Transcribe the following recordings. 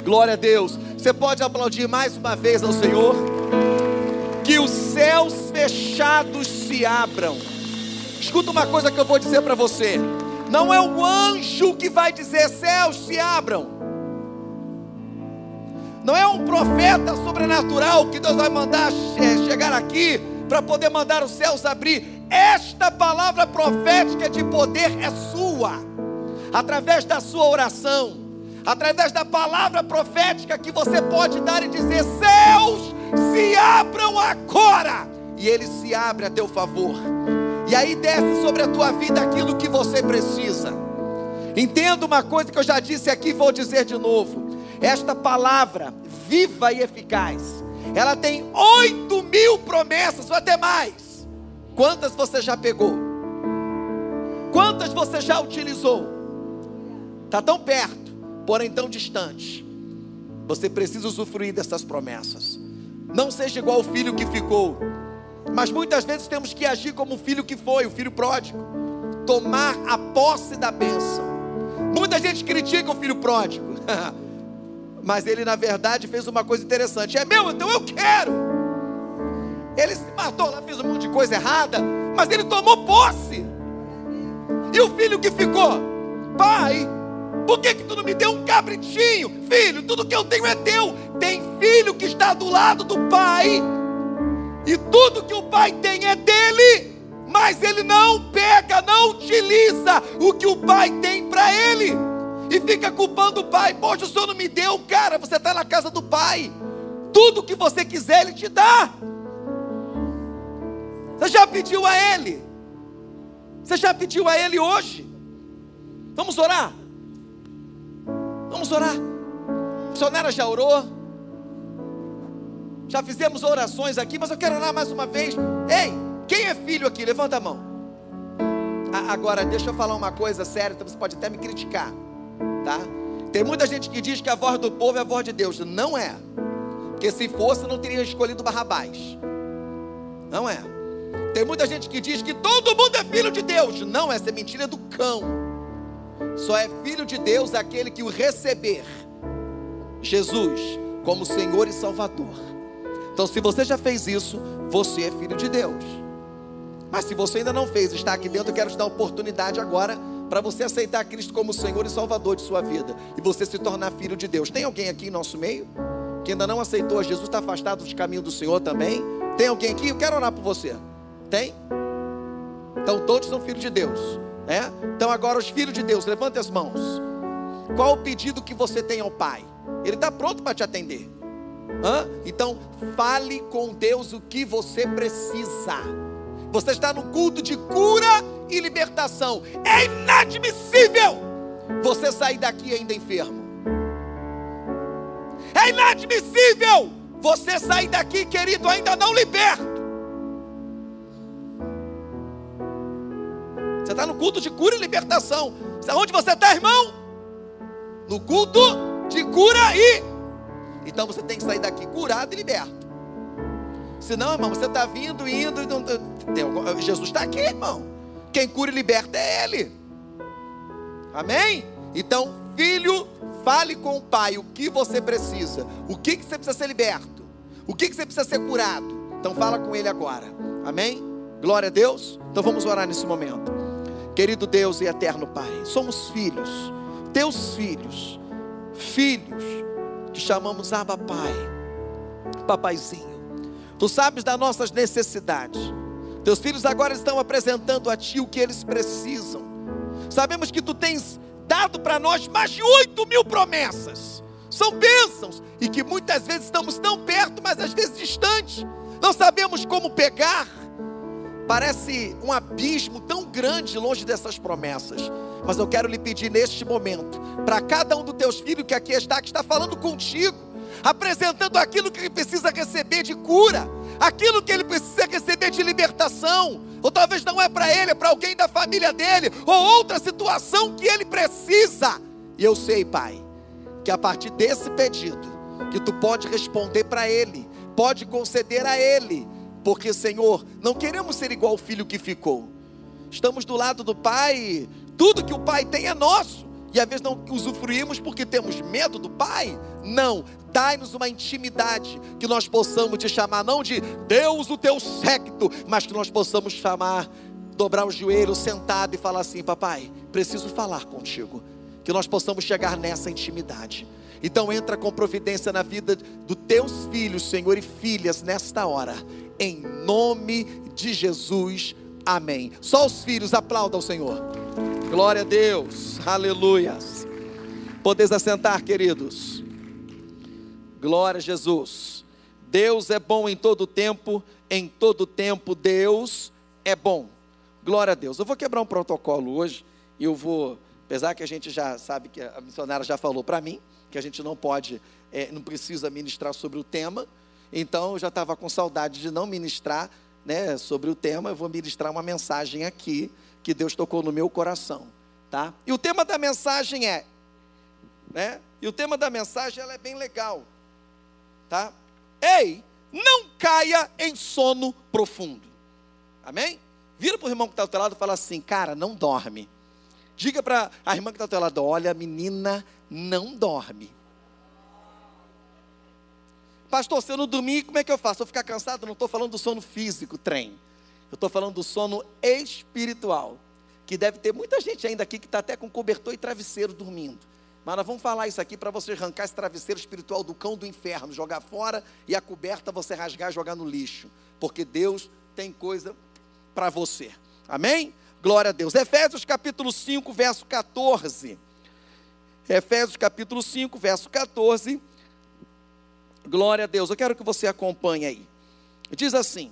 Glória a Deus. Você pode aplaudir mais uma vez ao Senhor? Que os céus fechados se abram. Escuta uma coisa que eu vou dizer para você. Não é o anjo que vai dizer céus se abram. Não é um profeta sobrenatural que Deus vai mandar chegar aqui para poder mandar os céus abrir. Esta palavra profética de poder é sua, através da sua oração, através da palavra profética que você pode dar e dizer: céus se abram agora, e ele se abre a teu favor, e aí desce sobre a tua vida aquilo que você precisa. Entenda uma coisa que eu já disse aqui, vou dizer de novo. Esta palavra, viva e eficaz, ela tem oito mil promessas, ou até mais. Quantas você já pegou? Quantas você já utilizou? Está tão perto, porém tão distante. Você precisa usufruir dessas promessas. Não seja igual o filho que ficou. Mas muitas vezes temos que agir como o filho que foi, o filho pródigo. Tomar a posse da bênção. Muita gente critica o filho pródigo. Mas ele, na verdade, fez uma coisa interessante: é meu, então eu quero. Ele se matou lá, fez um monte de coisa errada, mas ele tomou posse. E o filho que ficou? Pai, por que, que tu não me deu um cabritinho? Filho, tudo que eu tenho é teu. Tem filho que está do lado do pai, e tudo que o pai tem é dele, mas ele não pega, não utiliza o que o pai tem para ele e fica culpando o pai. Poxa, o senhor não me deu, cara. Você está na casa do pai. Tudo que você quiser, ele te dá. Você já pediu a ele? Você já pediu a ele hoje? Vamos orar? Vamos orar. A missionária já orou. Já fizemos orações aqui, mas eu quero orar mais uma vez. Ei, quem é filho aqui? Levanta a mão. Agora, deixa eu falar uma coisa séria, então você pode até me criticar tá? Tem muita gente que diz que a voz do povo é a voz de Deus. Não é. Porque se fosse, não teria escolhido Barrabás. Não é. Tem muita gente que diz que todo mundo é filho de Deus. Não, essa é mentira do cão. Só é filho de Deus aquele que o receber Jesus como Senhor e Salvador. Então, se você já fez isso, você é filho de Deus. Mas se você ainda não fez, está aqui dentro, eu quero te dar oportunidade agora para você aceitar Cristo como Senhor e Salvador de sua vida e você se tornar filho de Deus. Tem alguém aqui em nosso meio que ainda não aceitou Jesus, está afastado dos caminhos do Senhor também? Tem alguém aqui? Eu quero orar por você. Tem? Então todos são filhos de Deus. É? Então agora os filhos de Deus, levante as mãos. Qual o pedido que você tem ao Pai? Ele está pronto para te atender. Hã? Então fale com Deus o que você precisa. Você está no culto de cura e libertação. É inadmissível você sair daqui ainda enfermo. É inadmissível você sair daqui, querido, ainda não liberto. Está no culto de cura e libertação. Onde você está, irmão? No culto de cura e. Então você tem que sair daqui curado e liberto. Senão, irmão, você está vindo, indo, Jesus está aqui, irmão. Quem cura e liberta é Ele. Amém? Então, filho, fale com o pai o que você precisa. O que, que você precisa ser liberto? O que, que você precisa ser curado? Então, fala com Ele agora. Amém? Glória a Deus. Então, vamos orar nesse momento. Querido Deus e eterno Pai, somos filhos, teus filhos, filhos que chamamos Abba Pai, Papaizinho. Tu sabes das nossas necessidades. Teus filhos agora estão apresentando a Ti o que eles precisam. Sabemos que Tu tens dado para nós mais de oito mil promessas. São bênçãos e que muitas vezes estamos tão perto, mas às vezes distante. Não sabemos como pegar. Parece um abismo tão grande longe dessas promessas. Mas eu quero lhe pedir neste momento, para cada um dos teus filhos que aqui está, que está falando contigo, apresentando aquilo que ele precisa receber de cura, aquilo que ele precisa receber de libertação, ou talvez não é para ele, é para alguém da família dele, ou outra situação que ele precisa. E eu sei, Pai, que a partir desse pedido, que tu pode responder para ele, pode conceder a ele, porque, Senhor, não queremos ser igual o filho que ficou. Estamos do lado do Pai, tudo que o Pai tem é nosso. E às vezes não usufruímos porque temos medo do Pai? Não. Dai-nos uma intimidade que nós possamos te chamar, não de Deus o teu séquito, mas que nós possamos chamar, dobrar o joelho, sentado e falar assim: Papai, preciso falar contigo. Que nós possamos chegar nessa intimidade. Então entra com providência na vida dos teus filhos, Senhor, e filhas nesta hora. Em nome de Jesus. Amém. Só os filhos aplaudam o Senhor. Glória a Deus. Aleluias. Podeis assentar, queridos. Glória a Jesus. Deus é bom em todo tempo, em todo tempo Deus é bom. Glória a Deus. Eu vou quebrar um protocolo hoje e eu vou, apesar que a gente já sabe que a missionária já falou para mim que a gente não pode, é, não precisa ministrar sobre o tema. Então eu já estava com saudade de não ministrar, né, sobre o tema. Eu vou ministrar uma mensagem aqui que Deus tocou no meu coração, tá? E o tema da mensagem é, né? E o tema da mensagem ela é bem legal, tá? Ei, não caia em sono profundo. Amém? Vira para o irmão que está ao teu lado e fala assim, cara, não dorme. Diga para a irmã que está ao teu lado, olha, menina, não dorme. Pastor, se eu não dormir, como é que eu faço? Eu ficar cansado? Não estou falando do sono físico, trem. Eu estou falando do sono espiritual. Que deve ter muita gente ainda aqui que está até com cobertor e travesseiro dormindo. Mas nós vamos falar isso aqui para você arrancar esse travesseiro espiritual do cão do inferno, jogar fora e a coberta você rasgar e jogar no lixo. Porque Deus tem coisa para você. Amém? Glória a Deus. Efésios capítulo 5, verso 14. Efésios capítulo 5, verso 14. Glória a Deus. Eu quero que você acompanhe aí. Diz assim: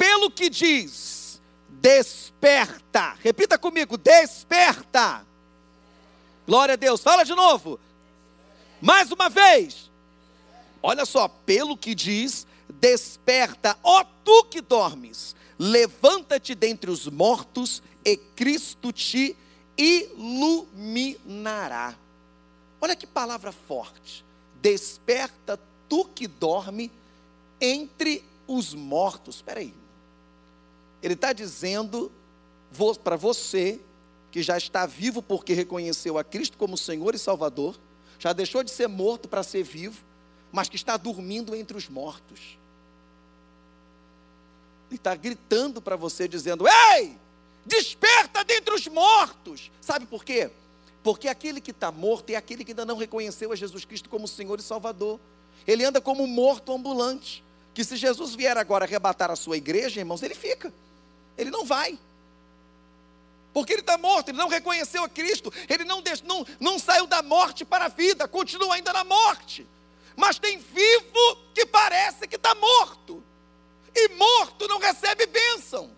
pelo que diz, desperta. Repita comigo, desperta. Glória a Deus. Fala de novo. Mais uma vez. Olha só, pelo que diz, desperta, ó tu que dormes, levanta-te dentre os mortos e Cristo te iluminará. Olha que palavra forte. Desperta tu que dorme entre os mortos. Espera aí. Ele está dizendo para você que já está vivo porque reconheceu a Cristo como Senhor e Salvador, já deixou de ser morto para ser vivo, mas que está dormindo entre os mortos. Ele está gritando para você, dizendo: Ei, desperta dentre os mortos. Sabe por quê? Porque aquele que está morto é aquele que ainda não reconheceu a Jesus Cristo como Senhor e Salvador. Ele anda como um morto ambulante. Que se Jesus vier agora arrebatar a sua igreja, irmãos, ele fica. Ele não vai. Porque ele está morto, ele não reconheceu a Cristo, ele não, não, não saiu da morte para a vida, continua ainda na morte. Mas tem vivo que parece que está morto. E morto não recebe bênção,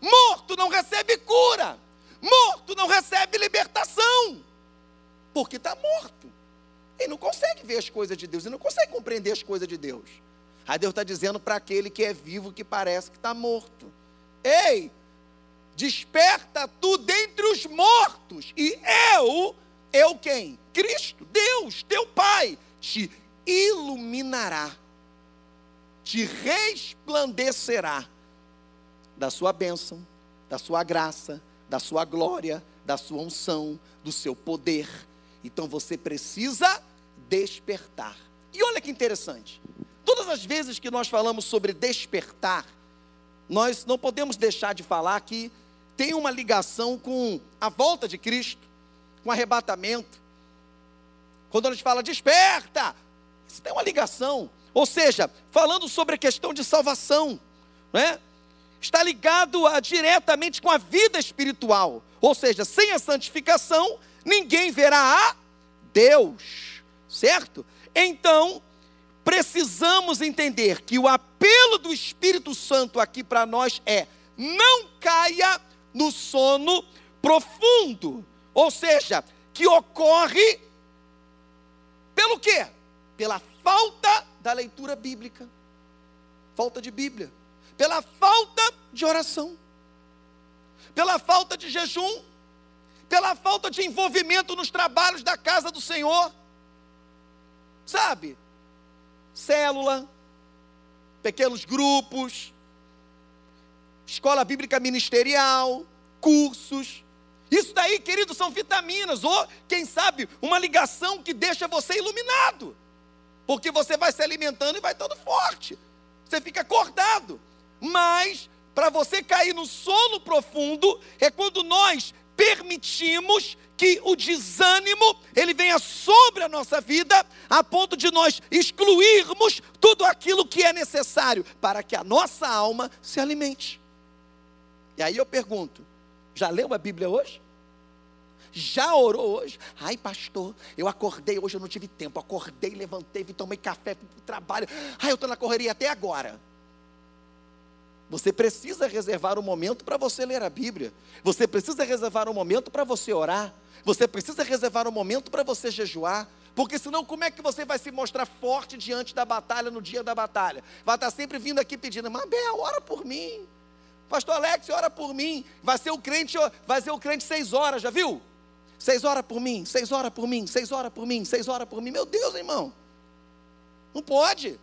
morto não recebe cura, morto não recebe libertação, porque está morto. Ele não consegue ver as coisas de Deus, ele não consegue compreender as coisas de Deus. Aí Deus está dizendo para aquele que é vivo que parece que está morto. Ei, desperta tu dentre os mortos, e eu, eu quem? Cristo, Deus, teu Pai, te iluminará, te resplandecerá da sua bênção, da sua graça, da sua glória, da sua unção, do seu poder. Então você precisa despertar. E olha que interessante. Todas as vezes que nós falamos sobre despertar, nós não podemos deixar de falar que tem uma ligação com a volta de Cristo, com o arrebatamento. Quando a gente fala desperta, isso tem uma ligação. Ou seja, falando sobre a questão de salvação, né? está ligado a, diretamente com a vida espiritual. Ou seja, sem a santificação, ninguém verá a Deus, certo? Então, precisamos entender que o apelo do Espírito Santo aqui para nós é: não caia no sono profundo. Ou seja, que ocorre pelo quê? Pela falta da leitura bíblica. Falta de Bíblia. Pela falta de oração. Pela falta de jejum. Pela falta de envolvimento nos trabalhos da casa do Senhor. Sabe? célula, pequenos grupos, escola bíblica ministerial, cursos. Isso daí, querido, são vitaminas, ou quem sabe, uma ligação que deixa você iluminado. Porque você vai se alimentando e vai todo forte. Você fica acordado. Mas, para você cair no sono profundo, é quando nós permitimos que o desânimo ele venha sobre a nossa vida, a ponto de nós excluirmos tudo aquilo que é necessário para que a nossa alma se alimente. E aí eu pergunto: já leu a Bíblia hoje? Já orou hoje? Ai, pastor, eu acordei hoje, eu não tive tempo. Acordei, levantei, tomei café para o trabalho. Ai, eu estou na correria até agora. Você precisa reservar um momento para você ler a Bíblia. Você precisa reservar um momento para você orar. Você precisa reservar um momento para você jejuar. Porque senão, como é que você vai se mostrar forte diante da batalha, no dia da batalha? Vai estar sempre vindo aqui pedindo, Mabel, ora por mim. Pastor Alex, ora por mim. Vai ser o crente, vai ser o crente seis horas, já viu? Seis horas por mim, seis horas por mim, seis horas por mim, seis horas por mim. Meu Deus, irmão. Não pode.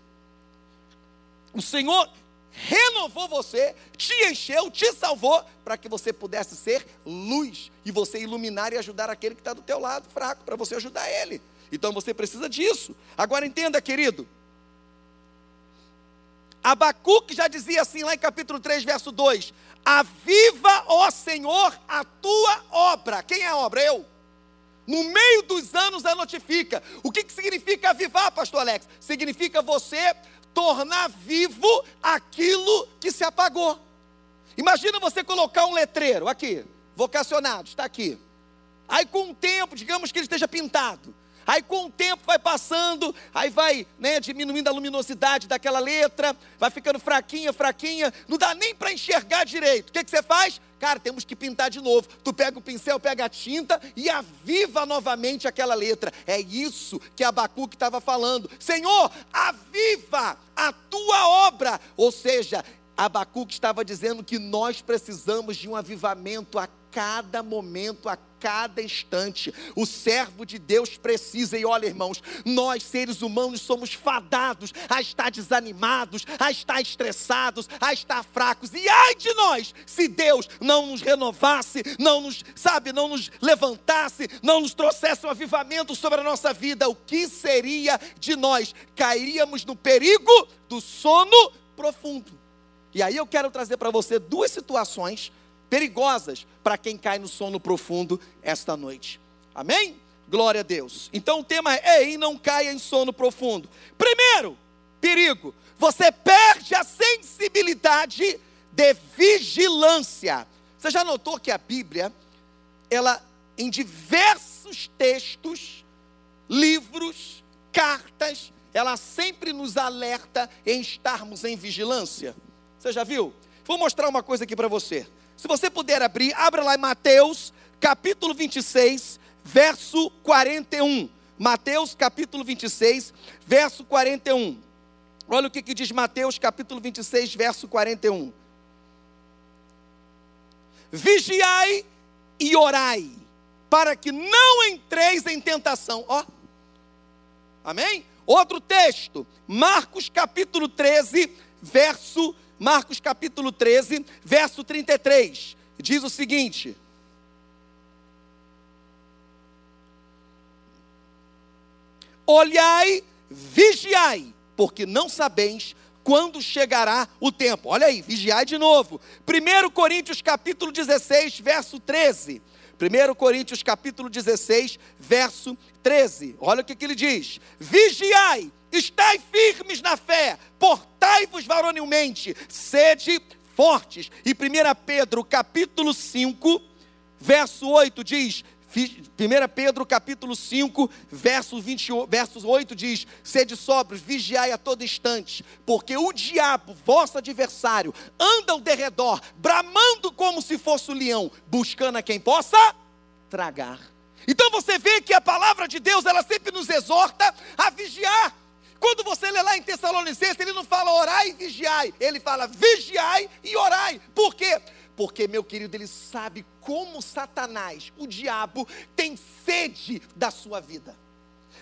O Senhor renovou você, te encheu, te salvou, para que você pudesse ser luz e você iluminar e ajudar aquele que está do teu lado fraco, para você ajudar ele. Então você precisa disso. Agora entenda, querido. Abacuque já dizia assim lá em capítulo 3, verso 2: Aviva, ó Senhor, a tua obra. Quem é a obra? Eu. No meio dos anos a notifica. O que, que significa avivar, pastor Alex? Significa você tornar vivo aquilo que se apagou. Imagina você colocar um letreiro aqui, vocacionado, está aqui. Aí com o tempo, digamos que ele esteja pintado. Aí com o tempo vai passando, aí vai né, diminuindo a luminosidade daquela letra, vai ficando fraquinha, fraquinha, não dá nem para enxergar direito. O que, que você faz? Cara, temos que pintar de novo. Tu pega o pincel, pega a tinta e aviva novamente aquela letra. É isso que Abacuque estava falando. Senhor, aviva a tua obra. Ou seja, Abacuque estava dizendo que nós precisamos de um avivamento a cada momento, a cada instante. O servo de Deus precisa, e olha, irmãos, nós seres humanos somos fadados a estar desanimados, a estar estressados, a estar fracos. E ai de nós, se Deus não nos renovasse, não nos, sabe, não nos levantasse, não nos trouxesse um avivamento sobre a nossa vida, o que seria de nós? Cairíamos no perigo do sono profundo. E aí eu quero trazer para você duas situações perigosas para quem cai no sono profundo esta noite. Amém? Glória a Deus. Então o tema é: ei, não caia em sono profundo. Primeiro, perigo: você perde a sensibilidade de vigilância. Você já notou que a Bíblia, ela em diversos textos, livros, cartas, ela sempre nos alerta em estarmos em vigilância. Você já viu? Vou mostrar uma coisa aqui para você. Se você puder abrir, abra lá em Mateus, capítulo 26, verso 41. Mateus, capítulo 26, verso 41. Olha o que, que diz Mateus, capítulo 26, verso 41. Vigiai e orai, para que não entreis em tentação. Ó. Amém? Outro texto, Marcos capítulo 13, verso Marcos capítulo 13, verso 33, diz o seguinte: Olhai, vigiai, porque não sabeis quando chegará o tempo. Olha aí, vigiai de novo. 1 Coríntios capítulo 16, verso 13. 1 Coríntios capítulo 16, verso 13. Olha o que, que ele diz: Vigiai estai firmes na fé, portai-vos varonilmente, sede fortes. E 1 Pedro capítulo 5, verso 8 diz: 1 Pedro capítulo 5, verso 28, versos 8 diz: Sede sóbrios, vigiai a todo instante, porque o diabo, vosso adversário, anda ao derredor, bramando como se fosse o leão, buscando a quem possa tragar. Então você vê que a palavra de Deus, ela sempre nos exorta a vigiar. Quando você lê lá em Tessalonicenses, ele não fala orai e vigiai, ele fala vigiai e orai. Por quê? Porque, meu querido, ele sabe como Satanás, o diabo, tem sede da sua vida.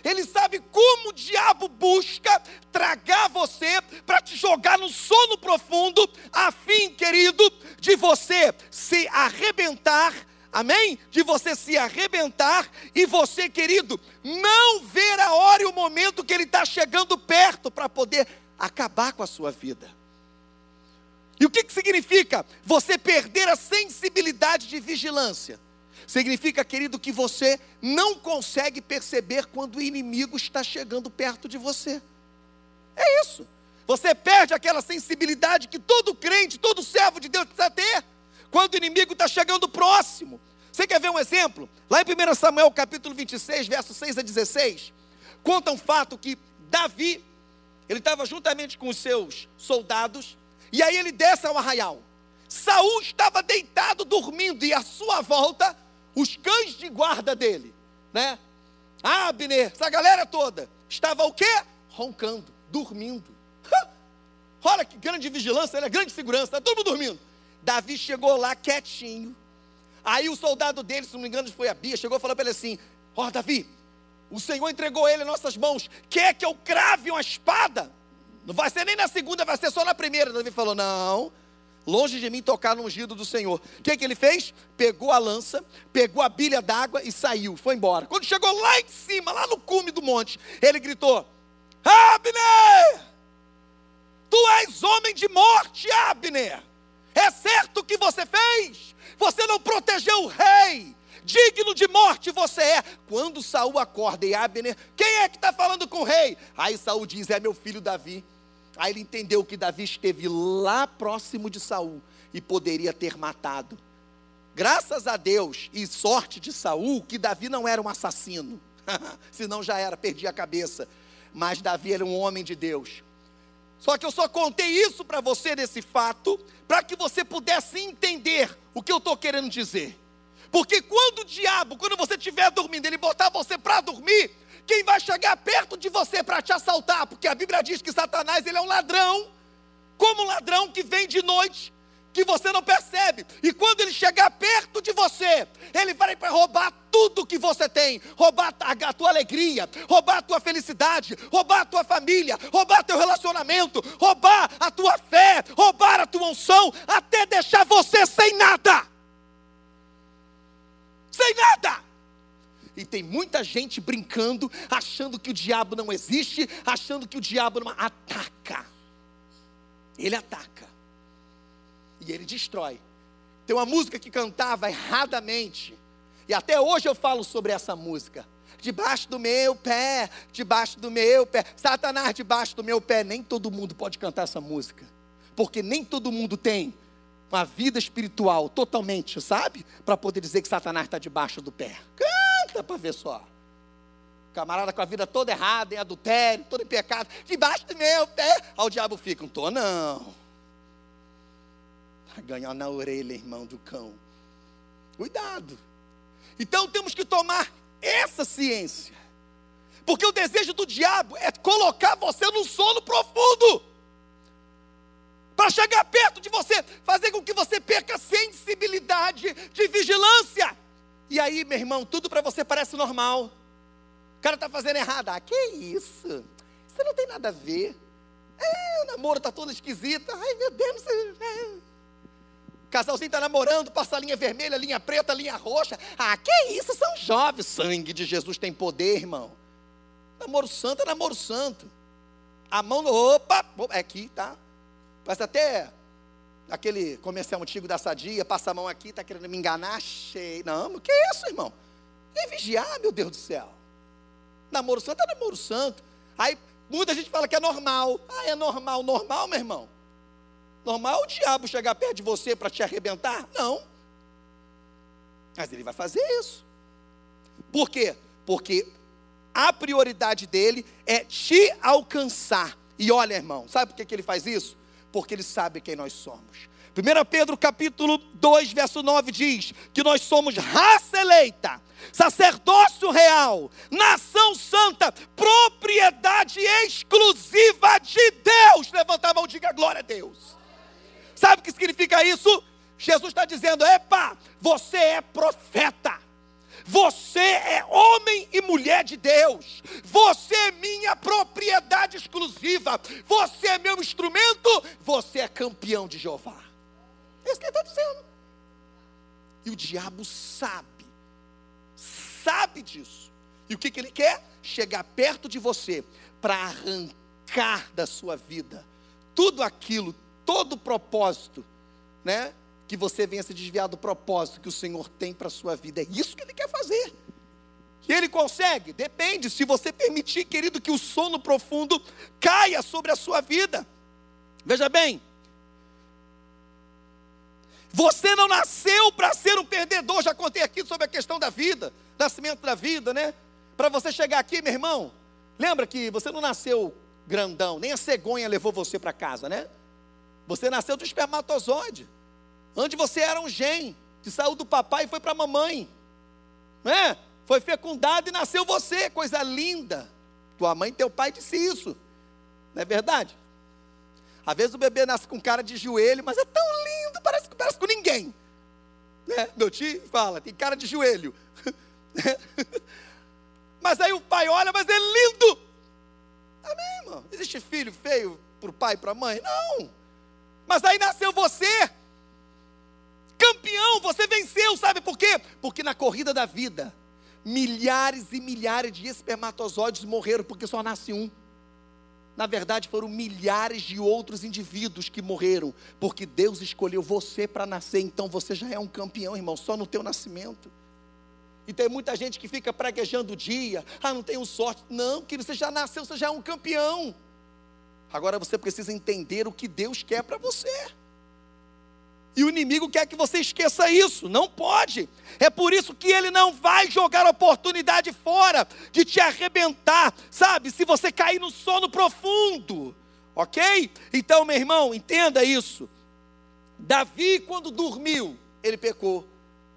Ele sabe como o diabo busca tragar você para te jogar no sono profundo, a fim, querido, de você se arrebentar Amém? De você se arrebentar e você, querido, não ver a hora e o momento que ele está chegando perto para poder acabar com a sua vida. E o que, que significa você perder a sensibilidade de vigilância? Significa, querido, que você não consegue perceber quando o inimigo está chegando perto de você. É isso. Você perde aquela sensibilidade que todo crente, todo servo de Deus precisa ter quando o inimigo está chegando próximo. Você quer ver um exemplo? Lá em 1 Samuel capítulo 26, versos 6 a 16, conta um fato que Davi, ele estava juntamente com os seus soldados, e aí ele desce ao arraial. Saul estava deitado dormindo, e à sua volta, os cães de guarda dele, né? Abner, essa galera toda, estava o quê? Roncando, dormindo. Olha que grande vigilância, né? grande segurança, está todo mundo dormindo. Davi chegou lá quietinho. Aí o soldado dele, se não me engano, foi a Bia, chegou e falou para ele assim: Ó, oh, Davi, o Senhor entregou ele em nossas mãos. Quer que eu crave uma espada? Não vai ser nem na segunda, vai ser só na primeira. Davi falou: Não, longe de mim tocar no ungido do Senhor. O que, que ele fez? Pegou a lança, pegou a bilha d'água e saiu, foi embora. Quando chegou lá em cima, lá no cume do monte, ele gritou: Abner! Tu és homem de morte, Abner! É certo o que você fez? Você não protegeu o rei. Digno de morte você é. Quando Saul acorda e Abner, quem é que está falando com o rei? Aí Saul diz: É meu filho Davi. Aí ele entendeu que Davi esteve lá próximo de Saul e poderia ter matado. Graças a Deus e sorte de Saul que Davi não era um assassino. Senão já era, perdia a cabeça. Mas Davi era um homem de Deus. Só que eu só contei isso para você nesse fato, para que você pudesse entender o que eu estou querendo dizer. Porque quando o diabo, quando você estiver dormindo, ele botar você para dormir, quem vai chegar perto de você para te assaltar? Porque a Bíblia diz que Satanás ele é um ladrão, como um ladrão que vem de noite que você não percebe. E quando ele chegar perto de você, ele vai para roubar tudo que você tem, roubar a tua alegria, roubar a tua felicidade, roubar a tua família, roubar teu relacionamento, roubar a tua fé, roubar a tua unção, até deixar você sem nada. Sem nada. E tem muita gente brincando, achando que o diabo não existe, achando que o diabo não ataca. Ele ataca e ele destrói. Tem uma música que cantava erradamente, e até hoje eu falo sobre essa música. Debaixo do meu pé, debaixo do meu pé, Satanás debaixo do meu pé. Nem todo mundo pode cantar essa música, porque nem todo mundo tem uma vida espiritual totalmente, sabe? Para poder dizer que Satanás está debaixo do pé. Canta para ver só. Camarada com a vida toda errada, em adultério, todo em pecado, debaixo do meu pé. Aí o diabo fica, não estou não ganhar na orelha, irmão, do cão. Cuidado. Então temos que tomar essa ciência. Porque o desejo do diabo é colocar você num sono profundo. Para chegar perto de você, fazer com que você perca sensibilidade de vigilância. E aí, meu irmão, tudo para você parece normal. O cara está fazendo errado. Ah, que isso? Isso não tem nada a ver. É, o namoro está todo esquisito. Ai, meu Deus. É. Casalzinho está namorando, passa a linha vermelha, linha preta, linha roxa. Ah, que isso? São jovens. Sangue de Jesus tem poder, irmão. Namoro santo é namoro santo. A mão, opa, é aqui, tá? Parece até aquele comercial antigo da sadia, passa a mão aqui, está querendo me enganar, achei. Não, que isso, irmão? Nem vigiar, meu Deus do céu. Namoro santo é namoro santo. Aí muita gente fala que é normal. Ah, é normal, normal, meu irmão. Normal o diabo chegar perto de você para te arrebentar? Não. Mas ele vai fazer isso. Por quê? Porque a prioridade dele é te alcançar. E olha, irmão, sabe por que, que ele faz isso? Porque ele sabe quem nós somos. 1 Pedro capítulo 2, verso 9 diz que nós somos raça eleita, sacerdócio real, nação santa, propriedade exclusiva de Deus. Levanta a mão diga glória a Deus. Sabe o que significa isso? Jesus está dizendo: epa, você é profeta. Você é homem e mulher de Deus. Você é minha propriedade exclusiva. Você é meu instrumento. Você é campeão de Jeová. É isso que ele está dizendo. E o diabo sabe, sabe disso. E o que, que ele quer? Chegar perto de você para arrancar da sua vida tudo aquilo, todo o propósito, né? Que você venha se desviar do propósito que o Senhor tem para a sua vida. É isso que ele quer fazer. E ele consegue? Depende, se você permitir, querido, que o sono profundo caia sobre a sua vida. Veja bem, você não nasceu para ser um perdedor. Já contei aqui sobre a questão da vida, nascimento da vida, né? Para você chegar aqui, meu irmão, lembra que você não nasceu grandão, nem a cegonha levou você para casa, né? Você nasceu do espermatozoide, onde você era um gene que saiu do papai e foi para a mamãe, né? Foi fecundado e nasceu você, coisa linda. Tua mãe e teu pai disse isso, não é verdade? Às vezes o bebê nasce com cara de joelho, mas é tão lindo, parece, parece com ninguém. Né? Meu tio fala, tem cara de joelho. mas aí o pai olha, mas é lindo. Amém, irmão? Existe filho feio para o pai e para a mãe? Não. Mas aí nasceu você. Campeão, você venceu, sabe por quê? Porque na corrida da vida, milhares e milhares de espermatozoides morreram porque só nasce um. Na verdade, foram milhares de outros indivíduos que morreram, porque Deus escolheu você para nascer, então você já é um campeão, irmão, só no teu nascimento. E tem muita gente que fica praguejando o dia, ah, não tenho sorte. Não, querido, você já nasceu, você já é um campeão. Agora você precisa entender o que Deus quer para você. E o inimigo quer que você esqueça isso. Não pode. É por isso que ele não vai jogar a oportunidade fora de te arrebentar, sabe? Se você cair no sono profundo. Ok? Então, meu irmão, entenda isso. Davi, quando dormiu, ele pecou.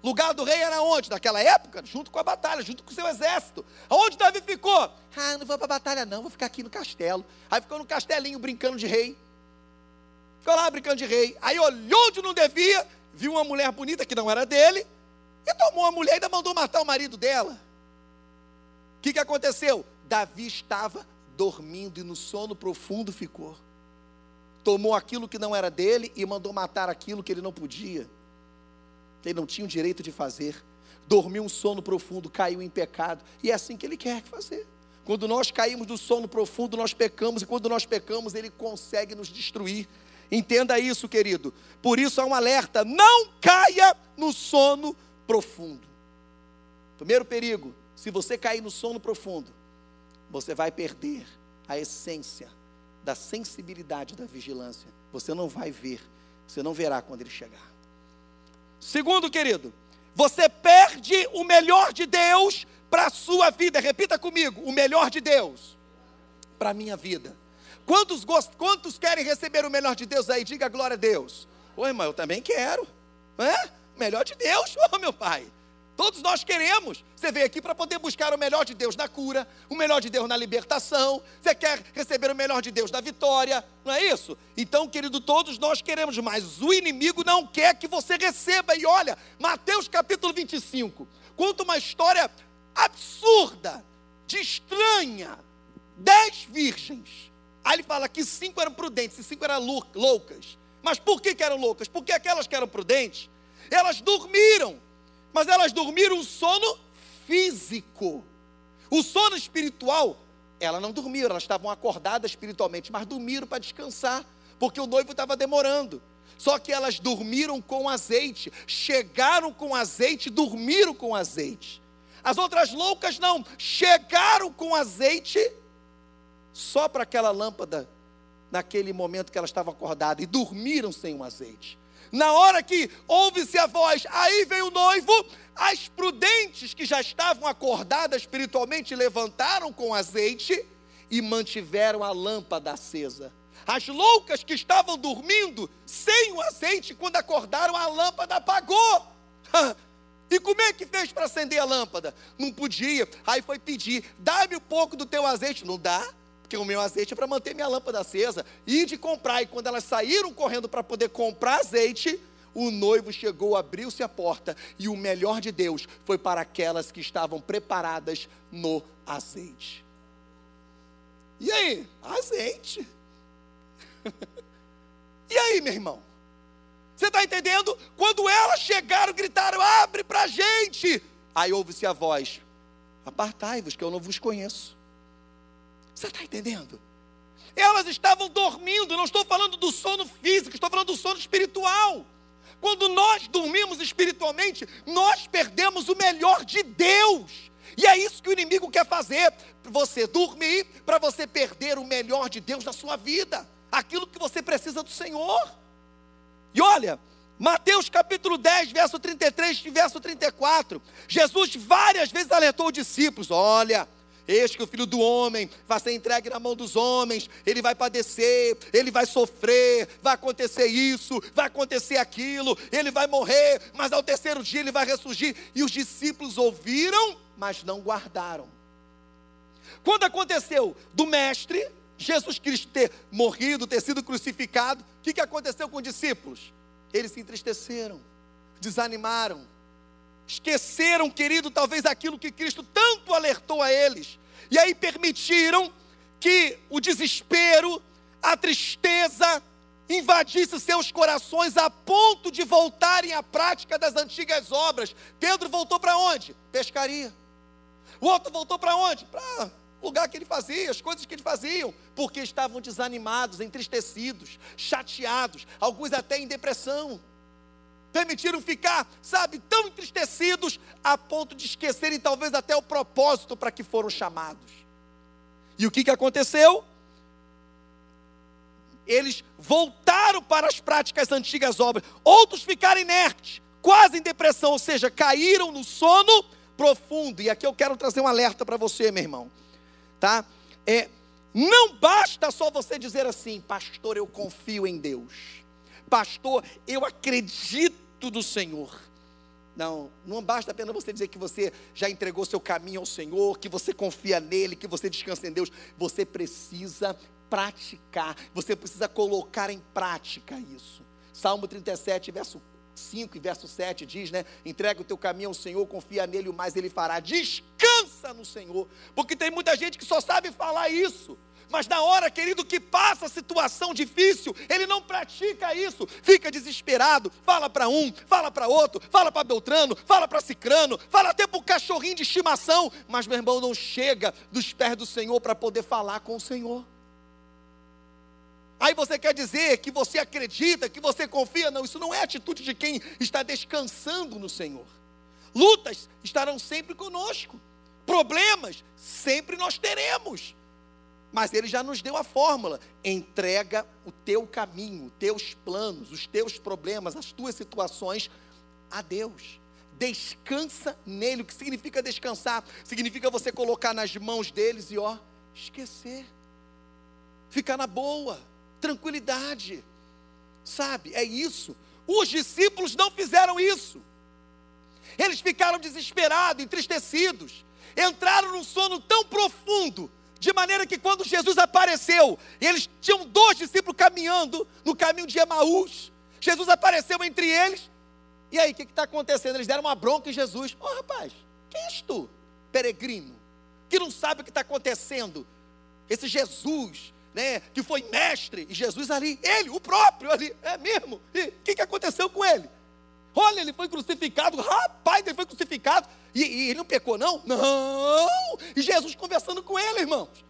Lugar do rei era onde? Naquela época? Junto com a batalha, junto com o seu exército. Aonde Davi ficou? Ah, não vou para a batalha, não, vou ficar aqui no castelo. Aí ficou no castelinho brincando de rei. Ficou lá brincando de rei. Aí olhou onde não devia, viu uma mulher bonita que não era dele, e tomou a mulher e ainda mandou matar o marido dela. O que, que aconteceu? Davi estava dormindo e no sono profundo ficou. Tomou aquilo que não era dele e mandou matar aquilo que ele não podia, ele não tinha o direito de fazer. Dormiu um sono profundo, caiu em pecado, e é assim que ele quer fazer. Quando nós caímos do sono profundo, nós pecamos, e quando nós pecamos, ele consegue nos destruir. Entenda isso, querido. Por isso há um alerta: não caia no sono profundo. Primeiro perigo: se você cair no sono profundo, você vai perder a essência da sensibilidade da vigilância. Você não vai ver, você não verá quando ele chegar. Segundo, querido, você perde o melhor de Deus para a sua vida. Repita comigo: o melhor de Deus para a minha vida. Quantos. Quantos querem receber o melhor de Deus aí? Diga glória a Deus. Ô irmão, eu também quero. É? Melhor de Deus, ô meu pai. Todos nós queremos. Você veio aqui para poder buscar o melhor de Deus na cura, o melhor de Deus na libertação. Você quer receber o melhor de Deus na vitória, não é isso? Então, querido, todos nós queremos, mas o inimigo não quer que você receba. E olha, Mateus capítulo 25 conta uma história absurda, de estranha. Dez virgens Aí ele fala que cinco eram prudentes e cinco eram loucas. Mas por que, que eram loucas? Porque aquelas que eram prudentes, elas dormiram. Mas elas dormiram um sono físico. O sono espiritual, elas não dormiram, elas estavam acordadas espiritualmente, mas dormiram para descansar, porque o noivo estava demorando. Só que elas dormiram com azeite, chegaram com azeite, dormiram com azeite. As outras loucas não, chegaram com azeite só para aquela lâmpada, naquele momento que ela estava acordada, e dormiram sem o um azeite. Na hora que ouve-se a voz, aí vem o noivo, as prudentes que já estavam acordadas espiritualmente levantaram com azeite e mantiveram a lâmpada acesa. As loucas que estavam dormindo sem o azeite, quando acordaram, a lâmpada apagou. E como é que fez para acender a lâmpada? Não podia. Aí foi pedir: dá-me um pouco do teu azeite. Não dá porque o meu azeite é para manter minha lâmpada acesa. E de comprar, e quando elas saíram correndo para poder comprar azeite, o noivo chegou, abriu-se a porta, e o melhor de Deus foi para aquelas que estavam preparadas no azeite. E aí? Azeite. e aí, meu irmão? Você está entendendo? Quando elas chegaram, gritaram: abre para a gente. Aí ouve-se a voz: apartai-vos, que eu não vos conheço. Você está entendendo? Elas estavam dormindo, não estou falando do sono físico, estou falando do sono espiritual. Quando nós dormimos espiritualmente, nós perdemos o melhor de Deus. E é isso que o inimigo quer fazer: você dormir para você perder o melhor de Deus na sua vida, aquilo que você precisa do Senhor. E olha, Mateus capítulo 10, verso 33 e verso 34, Jesus várias vezes alertou os discípulos: olha, Eis que o filho do homem vai ser entregue na mão dos homens, ele vai padecer, ele vai sofrer, vai acontecer isso, vai acontecer aquilo, ele vai morrer, mas ao terceiro dia ele vai ressurgir. E os discípulos ouviram, mas não guardaram. Quando aconteceu do mestre, Jesus Cristo ter morrido, ter sido crucificado, o que, que aconteceu com os discípulos? Eles se entristeceram, desanimaram, Esqueceram, querido, talvez aquilo que Cristo tanto alertou a eles. E aí permitiram que o desespero, a tristeza invadisse seus corações a ponto de voltarem à prática das antigas obras. Pedro voltou para onde? Pescaria. O outro voltou para onde? Para lugar que ele fazia, as coisas que ele faziam, porque estavam desanimados, entristecidos, chateados, alguns até em depressão permitiram ficar, sabe, tão entristecidos a ponto de esquecerem talvez até o propósito para que foram chamados. E o que, que aconteceu? Eles voltaram para as práticas antigas obras, outros ficaram inertes, quase em depressão, ou seja, caíram no sono profundo. E aqui eu quero trazer um alerta para você, meu irmão, tá? É, não basta só você dizer assim, pastor, eu confio em Deus. Pastor, eu acredito do Senhor. Não, não basta apenas você dizer que você já entregou seu caminho ao Senhor, que você confia nele, que você descansa em Deus. Você precisa praticar, você precisa colocar em prática isso. Salmo 37, verso 5 e verso 7 diz, né? Entrega o teu caminho ao Senhor, confia nele, o mais ele fará. Descansa no Senhor, porque tem muita gente que só sabe falar isso. Mas na hora, querido, que passa a situação difícil, ele não pratica isso, fica desesperado, fala para um, fala para outro, fala para Beltrano, fala para Cicrano, fala até para o cachorrinho de estimação, mas meu irmão não chega dos pés do Senhor para poder falar com o Senhor. Aí você quer dizer que você acredita, que você confia? Não, isso não é atitude de quem está descansando no Senhor. Lutas estarão sempre conosco, problemas sempre nós teremos. Mas ele já nos deu a fórmula: entrega o teu caminho, teus planos, os teus problemas, as tuas situações a Deus. Descansa nele. O que significa descansar? Significa você colocar nas mãos deles e ó, esquecer. Ficar na boa, tranquilidade. Sabe? É isso. Os discípulos não fizeram isso. Eles ficaram desesperados, entristecidos. Entraram num sono tão profundo de maneira que quando Jesus apareceu, eles tinham dois discípulos caminhando no caminho de Emaús. Jesus apareceu entre eles. E aí, o que está acontecendo? Eles deram uma bronca em Jesus. Ô oh, rapaz, quem és tu? Peregrino, que não sabe o que está acontecendo. Esse Jesus, né, que foi mestre, e Jesus ali, ele, o próprio ali, é mesmo. E o que, que aconteceu com ele? Olha, ele foi crucificado, rapaz, ele foi crucificado. E, e, ele não pecou, não? Não! E Jesus conversando com ele, irmãos.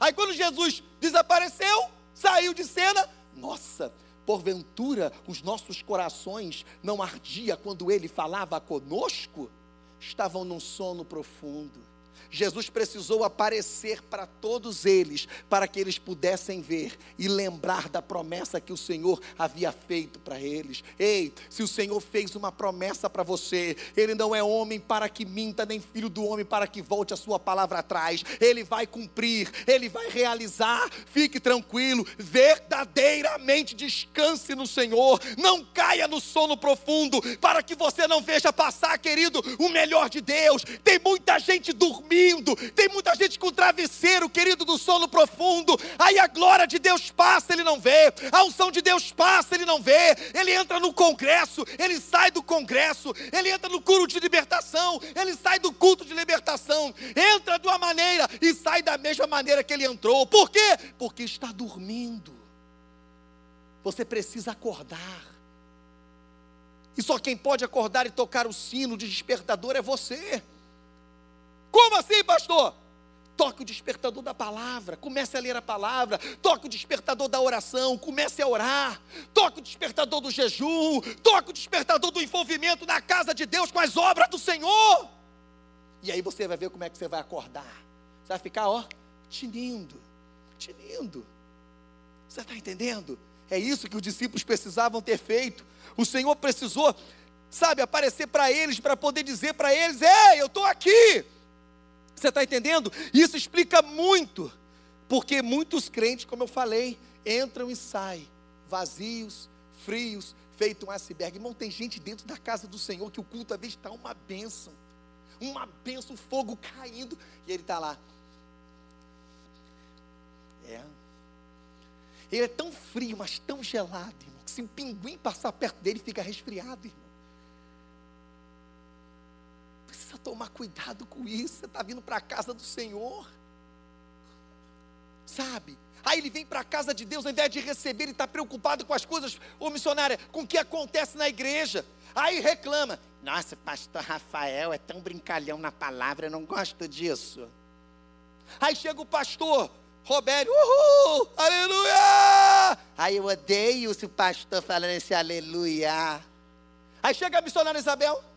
Aí quando Jesus desapareceu, saiu de cena, nossa, porventura os nossos corações não ardia quando ele falava conosco? Estavam num sono profundo. Jesus precisou aparecer para todos eles, para que eles pudessem ver e lembrar da promessa que o Senhor havia feito para eles. Ei, se o Senhor fez uma promessa para você, Ele não é homem para que minta, nem filho do homem para que volte a sua palavra atrás. Ele vai cumprir, Ele vai realizar. Fique tranquilo, verdadeiramente descanse no Senhor. Não caia no sono profundo, para que você não veja passar, querido, o melhor de Deus. Tem muita gente dormindo dormindo, tem muita gente com travesseiro, querido, do sono profundo. Aí a glória de Deus passa, ele não vê, a unção de Deus passa, ele não vê. Ele entra no congresso, ele sai do congresso, ele entra no culto de libertação, ele sai do culto de libertação, entra de uma maneira e sai da mesma maneira que ele entrou. Por quê? Porque está dormindo. Você precisa acordar. E só quem pode acordar e tocar o sino de despertador é você. Como assim, pastor? Toque o despertador da palavra, comece a ler a palavra. Toque o despertador da oração, comece a orar. Toque o despertador do jejum. Toque o despertador do envolvimento na casa de Deus com as obras do Senhor. E aí você vai ver como é que você vai acordar. Você vai ficar, ó, tinindo, tinindo. Você está entendendo? É isso que os discípulos precisavam ter feito. O Senhor precisou, sabe, aparecer para eles, para poder dizer para eles: Ei, eu estou aqui. Você está entendendo? Isso explica muito, porque muitos crentes, como eu falei, entram e saem, vazios, frios, feito um iceberg. Irmão, tem gente dentro da casa do Senhor que o culto às vezes está uma bênção, uma bênção, fogo caindo, e ele está lá. É. Ele é tão frio, mas tão gelado, irmão, que se um pinguim passar perto dele, fica resfriado, irmão precisa tomar cuidado com isso. Você está vindo para a casa do Senhor. Sabe? Aí ele vem para a casa de Deus, ao invés de receber, ele está preocupado com as coisas, ô missionária, com o que acontece na igreja. Aí reclama: Nossa, pastor Rafael é tão brincalhão na palavra, eu não gosto disso. Aí chega o pastor Roberto, uhul, aleluia! Aí eu odeio se o pastor falando esse aleluia. Aí chega a missionária Isabel.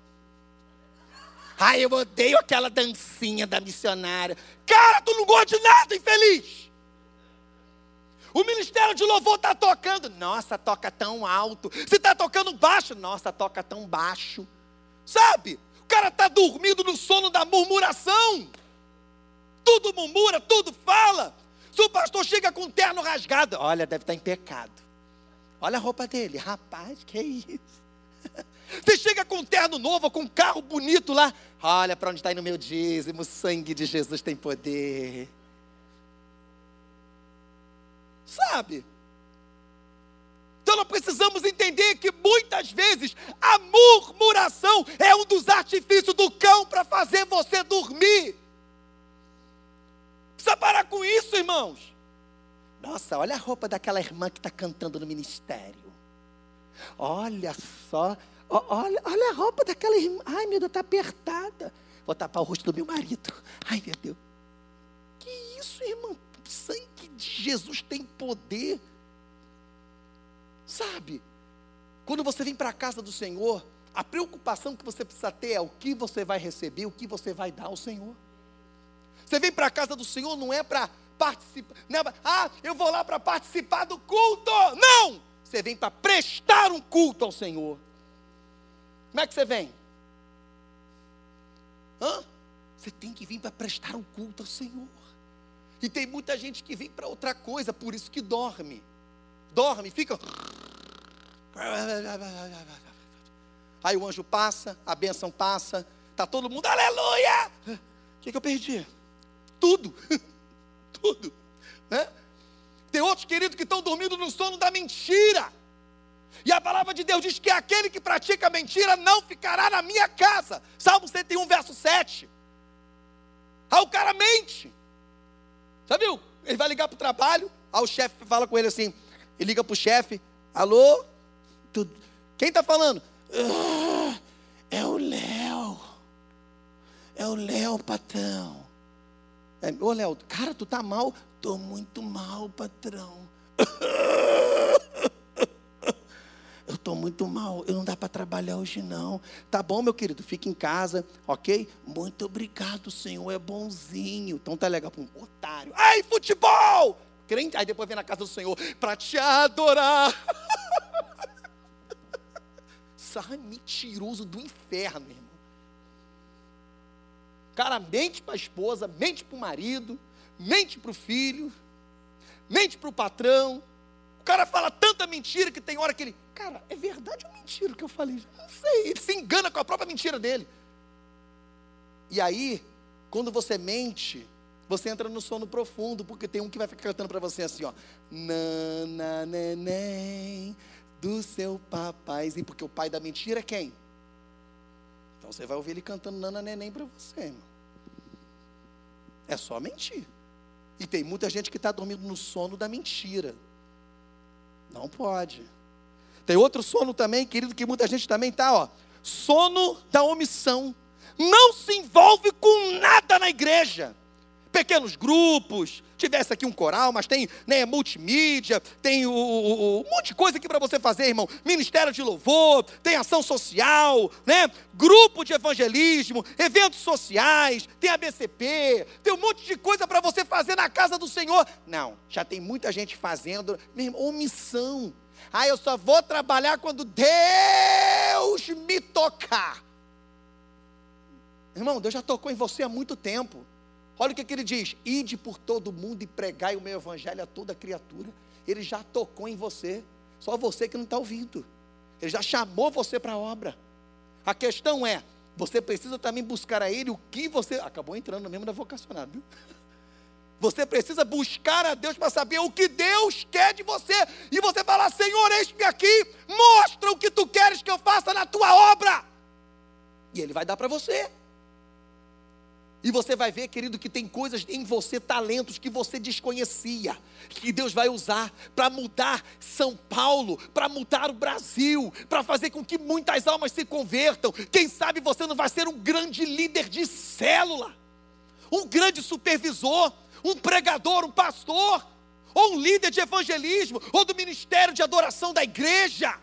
Ai, eu odeio aquela dancinha da missionária. Cara, tu não gosta de nada, infeliz. O ministério de louvor está tocando. Nossa, toca tão alto. Se está tocando baixo, nossa, toca tão baixo. Sabe? O cara está dormindo no sono da murmuração. Tudo murmura, tudo fala. Se o pastor chega com um terno rasgado, olha, deve estar tá em pecado. Olha a roupa dele. Rapaz, que isso? Você chega com um terno novo, com um carro bonito lá. Olha para onde está indo meu dízimo. O sangue de Jesus tem poder. Sabe? Então nós precisamos entender que muitas vezes a murmuração é um dos artifícios do cão para fazer você dormir. Precisa parar com isso, irmãos. Nossa, olha a roupa daquela irmã que está cantando no ministério. Olha só, olha, olha a roupa daquela irmã. Ai, meu Deus, está apertada. Vou tapar o rosto do meu marido. Ai, meu Deus. Que isso, irmão? O sangue de Jesus tem poder. Sabe? Quando você vem para a casa do Senhor, a preocupação que você precisa ter é o que você vai receber, o que você vai dar ao Senhor. Você vem para a casa do Senhor não é para participar, é, ah, eu vou lá para participar do culto. Não! Você vem para prestar um culto ao Senhor. Como é que você vem? Hã? Você tem que vir para prestar um culto ao Senhor. E tem muita gente que vem para outra coisa, por isso que dorme. Dorme, fica. Aí o anjo passa, a bênção passa, está todo mundo, aleluia! O que, que eu perdi? Tudo. Tudo. Né? Tem outros queridos que estão dormindo no sono da mentira. E a palavra de Deus diz que aquele que pratica mentira não ficará na minha casa. Salmo 101, verso 7. Aí o cara mente. Viu? Ele vai ligar para o trabalho, aí o chefe fala com ele assim, ele liga para o chefe, alô? Tudo. Quem está falando? Ah, é o Léo. É o Léo, patrão. É, Ô Léo, cara, tu tá mal? Estou muito mal, patrão. Eu estou muito mal, eu não dá para trabalhar hoje não. Tá bom, meu querido, fica em casa, ok? Muito obrigado, Senhor é bonzinho. Então tá legal para um otário. Ai, futebol! Crente, aí depois vem na casa do Senhor para te adorar. Sai mentiroso do inferno, irmão. Cara, mente para a esposa, mente para o marido, mente para o filho, mente para o patrão. O cara fala tanta mentira que tem hora que ele, cara, é verdade ou mentira o que eu falei? Não sei, ele se engana com a própria mentira dele. E aí, quando você mente, você entra no sono profundo, porque tem um que vai ficar cantando para você assim, ó. Nana neném do seu papaizinho, porque o pai da mentira é quem? Então você vai ouvir ele cantando nana neném para você, irmão. É só mentir. E tem muita gente que está dormindo no sono da mentira. Não pode. Tem outro sono também, querido, que muita gente também tá, ó. Sono da omissão. Não se envolve com nada na igreja pequenos grupos, tivesse aqui um coral, mas tem né, multimídia, tem o, o, um monte de coisa aqui para você fazer, irmão. Ministério de louvor, tem ação social, né? Grupo de evangelismo, eventos sociais, tem a BCP, tem um monte de coisa para você fazer na casa do Senhor. Não, já tem muita gente fazendo, irmão, omissão. Ah, eu só vou trabalhar quando Deus me tocar. Irmão, Deus já tocou em você há muito tempo. Olha o que, que ele diz: ide por todo mundo e pregai o meu evangelho a toda criatura. Ele já tocou em você, só você que não está ouvindo. Ele já chamou você para a obra. A questão é, você precisa também buscar a Ele o que você. Acabou entrando mesmo na vocacionada, viu? Você precisa buscar a Deus para saber o que Deus quer de você. E você falar: Senhor, eis-me aqui, mostra o que tu queres que eu faça na tua obra. E Ele vai dar para você. E você vai ver, querido, que tem coisas em você, talentos que você desconhecia, que Deus vai usar para mudar São Paulo, para mudar o Brasil, para fazer com que muitas almas se convertam. Quem sabe você não vai ser um grande líder de célula, um grande supervisor, um pregador, um pastor, ou um líder de evangelismo, ou do ministério de adoração da igreja.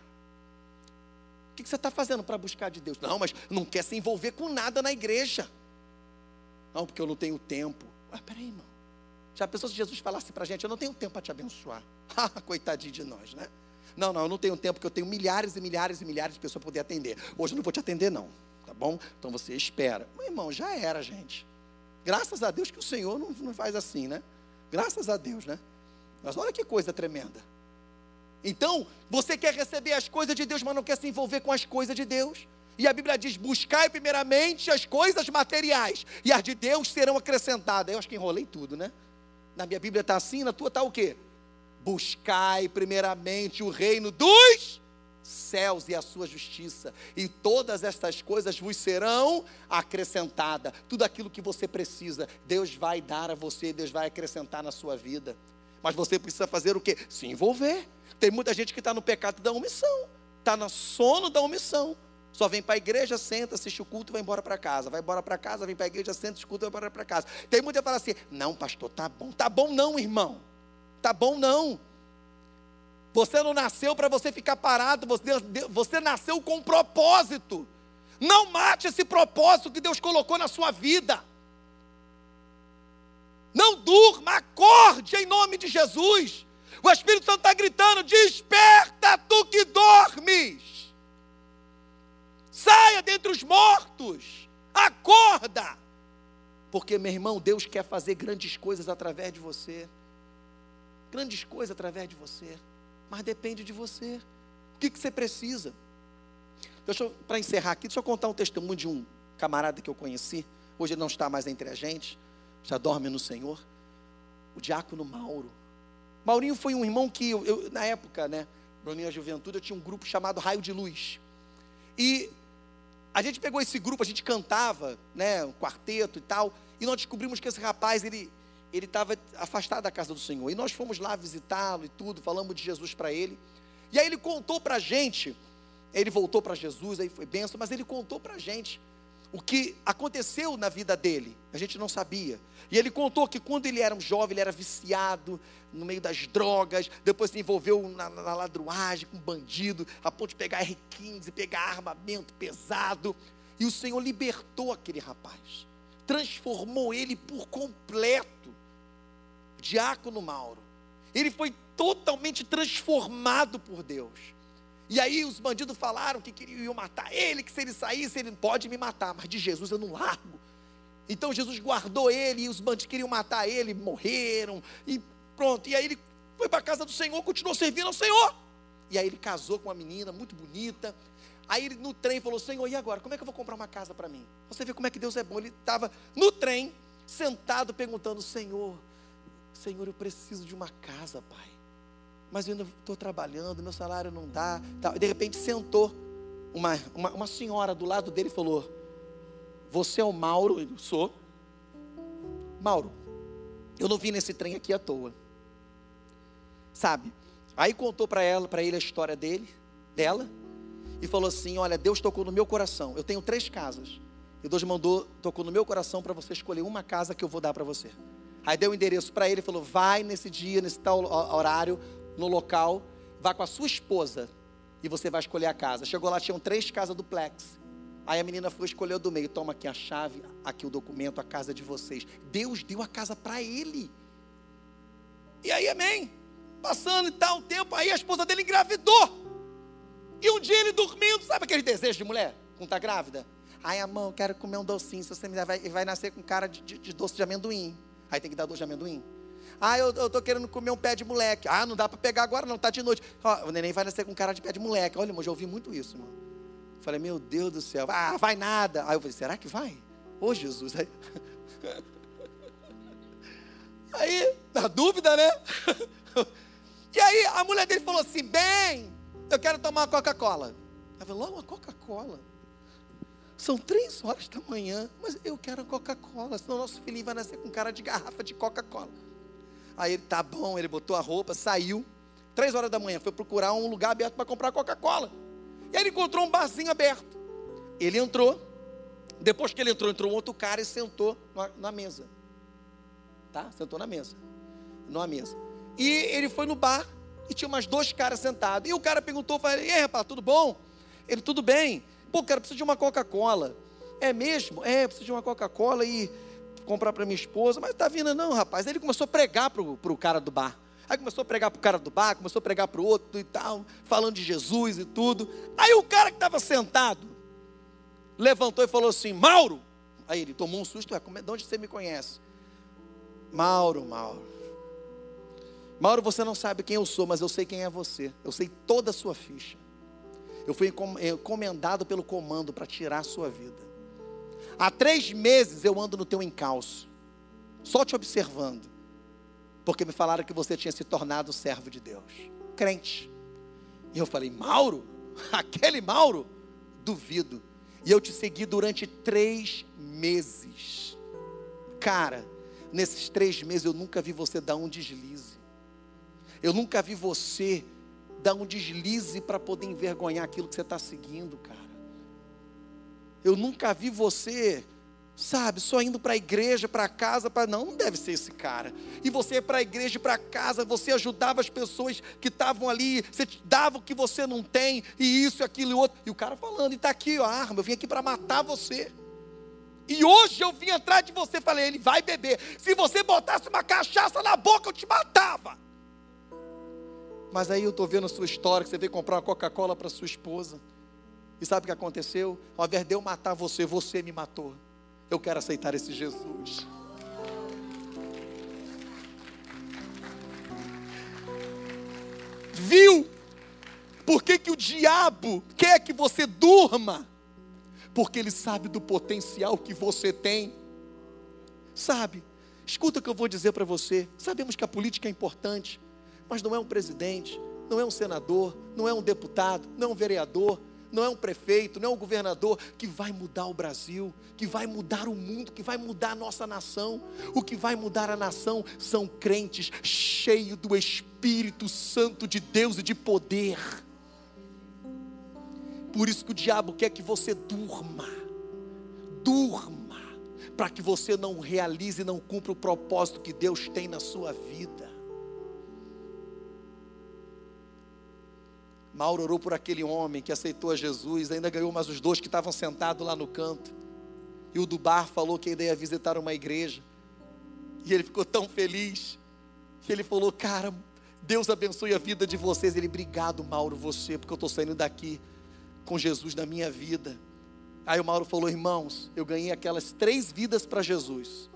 O que você está fazendo para buscar de Deus? Não, mas não quer se envolver com nada na igreja. Não, porque eu não tenho tempo. Ah, peraí, irmão. Já pensou se Jesus falasse para a gente, eu não tenho tempo para te abençoar. Ah, coitadinho de nós, né? Não, não, eu não tenho tempo, porque eu tenho milhares e milhares e milhares de pessoas para poder atender. Hoje eu não vou te atender, não. Tá bom? Então você espera. Meu irmão, já era, gente. Graças a Deus que o Senhor não, não faz assim, né? Graças a Deus, né? Mas olha que coisa tremenda. Então, você quer receber as coisas de Deus, mas não quer se envolver com as coisas de Deus. E a Bíblia diz: buscai primeiramente as coisas materiais, e as de Deus serão acrescentadas. Eu acho que enrolei tudo, né? Na minha Bíblia está assim, na tua está o quê? Buscai primeiramente o reino dos céus e a sua justiça, e todas estas coisas vos serão acrescentadas. Tudo aquilo que você precisa, Deus vai dar a você, Deus vai acrescentar na sua vida. Mas você precisa fazer o quê? Se envolver. Tem muita gente que está no pecado da omissão, está no sono da omissão. Só vem para a igreja, senta, assiste o culto, vai embora para casa. Vai embora para casa, vem para a igreja, senta, assiste o culto, vai embora para casa. Tem muita que fala assim: "Não, pastor, tá bom". Tá bom não, irmão. Tá bom não. Você não nasceu para você ficar parado, você, você nasceu com um propósito. Não mate esse propósito que Deus colocou na sua vida. Não durma, acorde em nome de Jesus. O Espírito Santo está gritando: desperta tu que dormes. Saia dentre os mortos. Acorda. Porque, meu irmão, Deus quer fazer grandes coisas através de você. Grandes coisas através de você. Mas depende de você. O que, que você precisa? Deixa para encerrar aqui, deixa eu contar um testemunho de um camarada que eu conheci. Hoje ele não está mais entre a gente, já dorme no Senhor. O diácono Mauro. Maurinho foi um irmão que, eu, eu na época, né, na minha juventude, eu tinha um grupo chamado Raio de Luz. E a gente pegou esse grupo, a gente cantava, né, um quarteto e tal, e nós descobrimos que esse rapaz, ele ele estava afastado da casa do Senhor. E nós fomos lá visitá-lo e tudo, falamos de Jesus para ele. E aí ele contou para a gente, ele voltou para Jesus, aí foi benção, mas ele contou para a gente o que aconteceu na vida dele, a gente não sabia. E ele contou que quando ele era um jovem, ele era viciado no meio das drogas, depois se envolveu na, na ladruagem com bandido, a ponto de pegar R15, pegar armamento pesado. E o Senhor libertou aquele rapaz, transformou ele por completo. Diácono Mauro. Ele foi totalmente transformado por Deus. E aí os bandidos falaram que queriam matar ele, que se ele saísse, ele pode me matar, mas de Jesus eu não largo. Então Jesus guardou ele e os bandidos queriam matar ele, morreram e pronto. E aí ele foi para a casa do Senhor, continuou servindo ao Senhor. E aí ele casou com uma menina muito bonita. Aí ele no trem falou: Senhor, e agora? Como é que eu vou comprar uma casa para mim? Você vê como é que Deus é bom. Ele estava no trem, sentado, perguntando: Senhor, Senhor, eu preciso de uma casa, Pai mas eu ainda estou trabalhando, meu salário não dá. E de repente sentou uma, uma, uma senhora do lado dele e falou: Você é o Mauro? Eu sou. Mauro, eu não vim nesse trem aqui à toa. Sabe? Aí contou para ela, para ele a história dele. dela e falou assim: Olha, Deus tocou no meu coração. Eu tenho três casas. E Deus mandou, tocou no meu coração para você escolher uma casa que eu vou dar para você. Aí deu o endereço para ele falou: Vai nesse dia, nesse tal horário, no local, vá com a sua esposa e você vai escolher a casa. Chegou lá, tinham três casas duplex. Aí a menina foi escolher do meio. Toma aqui a chave, aqui o documento, a casa de vocês. Deus deu a casa para ele. E aí, amém. Passando e tal tempo, aí a esposa dele engravidou. E um dia ele dormindo, sabe aquele desejo de mulher? Quando está grávida? Ai, amor, eu quero comer um docinho. Se você me der, vai, vai nascer com cara de, de, de, doce de amendoim. Aí tem que dar doce de amendoim. Ah, eu, eu tô querendo comer um pé de moleque. Ah, não dá para pegar agora, não, tá de noite. O neném vai nascer com cara de pé de moleque. Olha, irmão, já ouvi muito isso, irmão. Falei, meu Deus do céu. Ah, vai nada. Aí eu falei, será que vai? Ô, Jesus. Aí, aí na dúvida, né? E aí a mulher dele falou assim: bem, eu quero tomar uma Coca-Cola. Ela falou, uma Coca-Cola. São três horas da manhã, mas eu quero a Coca-Cola, senão nosso filhinho vai nascer com cara de garrafa de Coca-Cola. Aí ele, tá bom, ele botou a roupa, saiu. Três horas da manhã, foi procurar um lugar aberto para comprar Coca-Cola. E aí ele encontrou um barzinho aberto. Ele entrou. Depois que ele entrou, entrou um outro cara e sentou na, mesa. Tá? Sentou na mesa. Numa mesa. E ele foi no bar e tinha umas dois caras sentados. E o cara perguntou, falou, e aí, rapaz, tudo bom? Ele, tudo bem. Pô, cara, preciso de uma Coca-Cola. É mesmo? É, preciso de uma Coca-Cola e comprar para minha esposa. Mas tá vindo não, rapaz. Aí ele começou a pregar para o cara do bar. Aí começou a pregar para o cara do bar, começou a pregar para o outro e tal, falando de Jesus e tudo. Aí o cara que estava sentado levantou e falou assim: Mauro. Aí ele tomou um susto, é, de onde você me conhece? Mauro, Mauro. Mauro, você não sabe quem eu sou, mas eu sei quem é você. Eu sei toda a sua ficha. Eu fui encomendado pelo comando para tirar a sua vida. Há três meses eu ando no teu encalço, só te observando, porque me falaram que você tinha se tornado servo de Deus, crente. E eu falei, Mauro? Aquele Mauro? Duvido. E eu te segui durante três meses. Cara, nesses três meses eu nunca vi você dar um deslize. Eu nunca vi você dar um deslize para poder envergonhar aquilo que você está seguindo, cara. Eu nunca vi você, sabe, só indo para a igreja, para casa, para não, não deve ser esse cara. E você para a igreja, para casa, você ajudava as pessoas que estavam ali, você dava o que você não tem, e isso, aquilo e outro. E o cara falando, e está aqui ó, a arma, eu vim aqui para matar você. E hoje eu vim atrás de você, falei, ele vai beber. Se você botasse uma cachaça na boca, eu te matava. Mas aí eu estou vendo a sua história, que você veio comprar uma Coca-Cola para sua esposa. E sabe o que aconteceu? Ao invés de eu matar você, você me matou. Eu quero aceitar esse Jesus. Viu? Por que, que o diabo quer que você durma? Porque ele sabe do potencial que você tem. Sabe? Escuta o que eu vou dizer para você. Sabemos que a política é importante mas não é um presidente, não é um senador, não é um deputado, não é um vereador, não é um prefeito, não é um governador que vai mudar o Brasil, que vai mudar o mundo, que vai mudar a nossa nação. O que vai mudar a nação são crentes cheios do Espírito Santo de Deus e de poder. Por isso que o diabo quer que você durma, durma, para que você não realize e não cumpra o propósito que Deus tem na sua vida. Mauro orou por aquele homem que aceitou a Jesus, ainda ganhou mais os dois que estavam sentados lá no canto. E o do bar falou que ainda ia visitar uma igreja. E ele ficou tão feliz. Que ele falou: Cara, Deus abençoe a vida de vocês. Ele, obrigado, Mauro, você, porque eu estou saindo daqui com Jesus na minha vida. Aí o Mauro falou: Irmãos, eu ganhei aquelas três vidas para Jesus.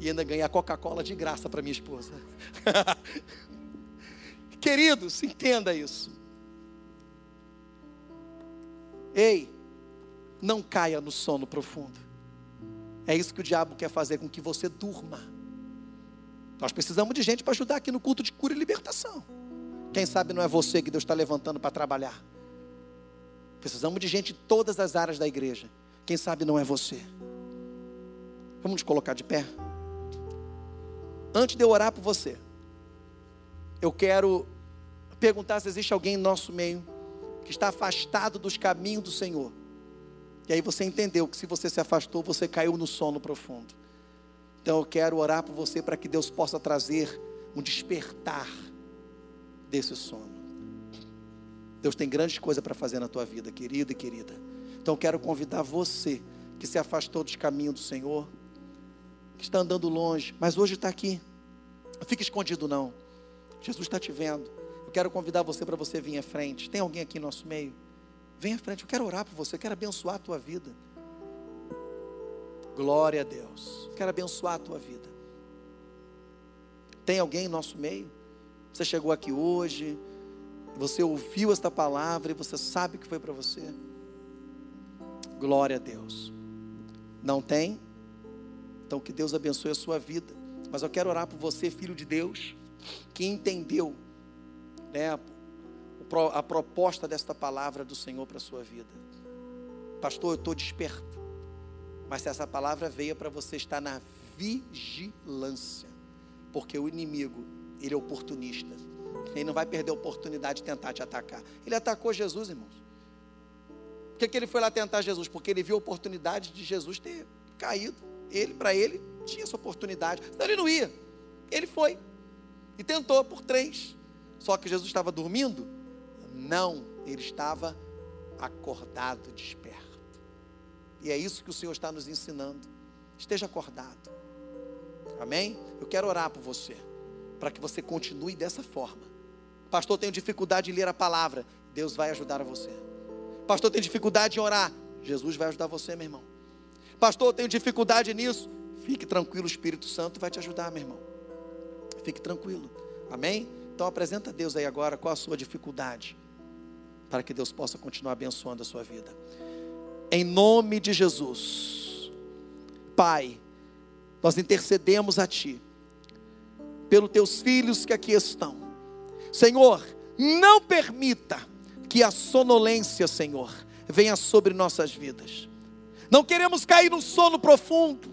E ainda ganhei a Coca-Cola de graça para minha esposa. Queridos, entenda isso. Ei, não caia no sono profundo. É isso que o diabo quer fazer com que você durma. Nós precisamos de gente para ajudar aqui no culto de cura e libertação. Quem sabe não é você que Deus está levantando para trabalhar. Precisamos de gente em todas as áreas da igreja. Quem sabe não é você. Vamos nos colocar de pé. Antes de eu orar por você, eu quero perguntar se existe alguém em nosso meio que está afastado dos caminhos do Senhor. E aí você entendeu que se você se afastou, você caiu no sono profundo. Então eu quero orar por você para que Deus possa trazer um despertar desse sono. Deus tem grandes coisas para fazer na tua vida, querida e querida. Então eu quero convidar você que se afastou dos caminhos do Senhor, que está andando longe, mas hoje está aqui. Não fique escondido, não. Jesus está te vendo. Eu quero convidar você para você vir à frente. Tem alguém aqui no nosso meio? Vem à frente, eu quero orar por você, eu quero abençoar a tua vida. Glória a Deus. Eu quero abençoar a tua vida. Tem alguém no nosso meio? Você chegou aqui hoje, você ouviu esta palavra e você sabe que foi para você. Glória a Deus. Não tem? Então que Deus abençoe a sua vida. Mas eu quero orar por você, filho de Deus, que entendeu né, a proposta desta palavra do Senhor para a sua vida. Pastor, eu estou desperto. Mas essa palavra veio para você estar na vigilância. Porque o inimigo, ele é oportunista. Ele não vai perder a oportunidade de tentar te atacar. Ele atacou Jesus, irmãos. Por que, que ele foi lá tentar Jesus? Porque ele viu a oportunidade de Jesus ter caído. Ele, para ele, tinha essa oportunidade. Senão ele não ia. Ele foi. E tentou por três. Só que Jesus estava dormindo? Não, ele estava acordado, desperto. E é isso que o Senhor está nos ensinando. Esteja acordado. Amém? Eu quero orar por você, para que você continue dessa forma. Pastor, tenho dificuldade em ler a palavra. Deus vai ajudar você. Pastor, tenho dificuldade em orar. Jesus vai ajudar você, meu irmão. Pastor, tenho dificuldade nisso. Fique tranquilo, o Espírito Santo vai te ajudar, meu irmão. Fique tranquilo. Amém? Então apresenta a Deus aí agora qual a sua dificuldade, para que Deus possa continuar abençoando a sua vida. Em nome de Jesus, Pai, nós intercedemos a Ti, pelos Teus filhos que aqui estão. Senhor, não permita que a sonolência, Senhor, venha sobre nossas vidas. Não queremos cair num sono profundo,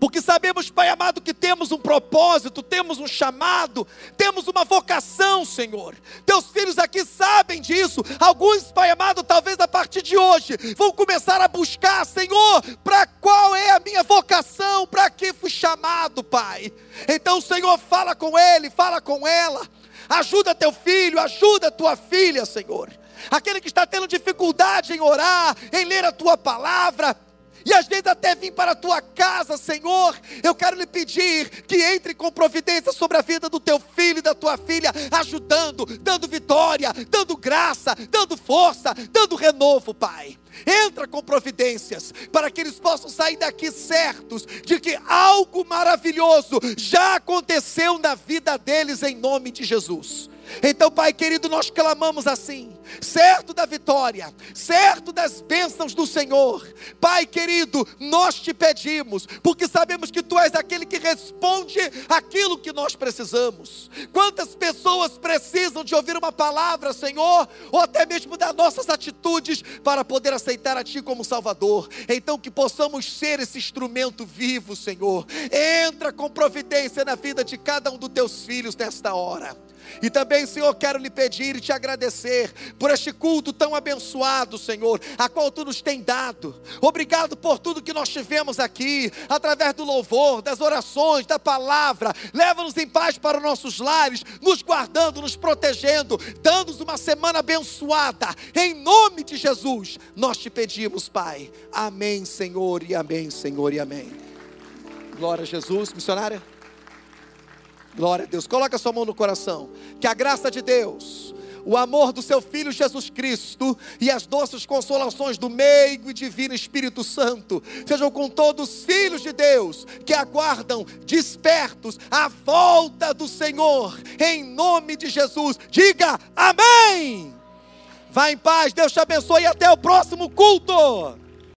porque sabemos, Pai amado, que temos um propósito, temos um chamado, temos uma vocação, Senhor. Teus filhos aqui sabem disso. Alguns, Pai amado, talvez a partir de hoje, vão começar a buscar, Senhor, para qual é a minha vocação, para que fui chamado, Pai. Então, Senhor, fala com ele, fala com ela. Ajuda teu filho, ajuda tua filha, Senhor. Aquele que está tendo dificuldade em orar, em ler a tua palavra, e às vezes até vim para a tua casa, Senhor. Eu quero lhe pedir que entre com providência sobre a vida do teu filho e da tua filha, ajudando, dando vitória, dando graça, dando força, dando renovo, Pai. Entra com providências para que eles possam sair daqui certos de que algo maravilhoso já aconteceu na vida deles em nome de Jesus. Então, Pai querido, nós clamamos assim, certo da vitória, certo das bênçãos do Senhor. Pai querido, nós te pedimos, porque sabemos que Tu és aquele que responde aquilo que nós precisamos. Quantas pessoas precisam de ouvir uma palavra, Senhor, ou até mesmo das nossas atitudes para poder aceitar a Ti como Salvador. Então, que possamos ser esse instrumento vivo, Senhor. Entra com providência na vida de cada um dos Teus filhos nesta hora. E também, Senhor, quero lhe pedir e te agradecer por este culto tão abençoado, Senhor, a qual tu nos tem dado. Obrigado por tudo que nós tivemos aqui, através do louvor, das orações, da palavra. Leva-nos em paz para os nossos lares, nos guardando, nos protegendo, dando-nos uma semana abençoada. Em nome de Jesus, nós te pedimos, Pai. Amém, Senhor, e amém, Senhor, e amém. Glória a Jesus, missionária. Glória a Deus. Coloca sua mão no coração. Que a graça de Deus, o amor do seu Filho Jesus Cristo e as doces consolações do meigo e divino Espírito Santo sejam com todos os filhos de Deus que aguardam despertos a volta do Senhor, em nome de Jesus. Diga amém. Vá em paz, Deus te abençoe e até o próximo culto.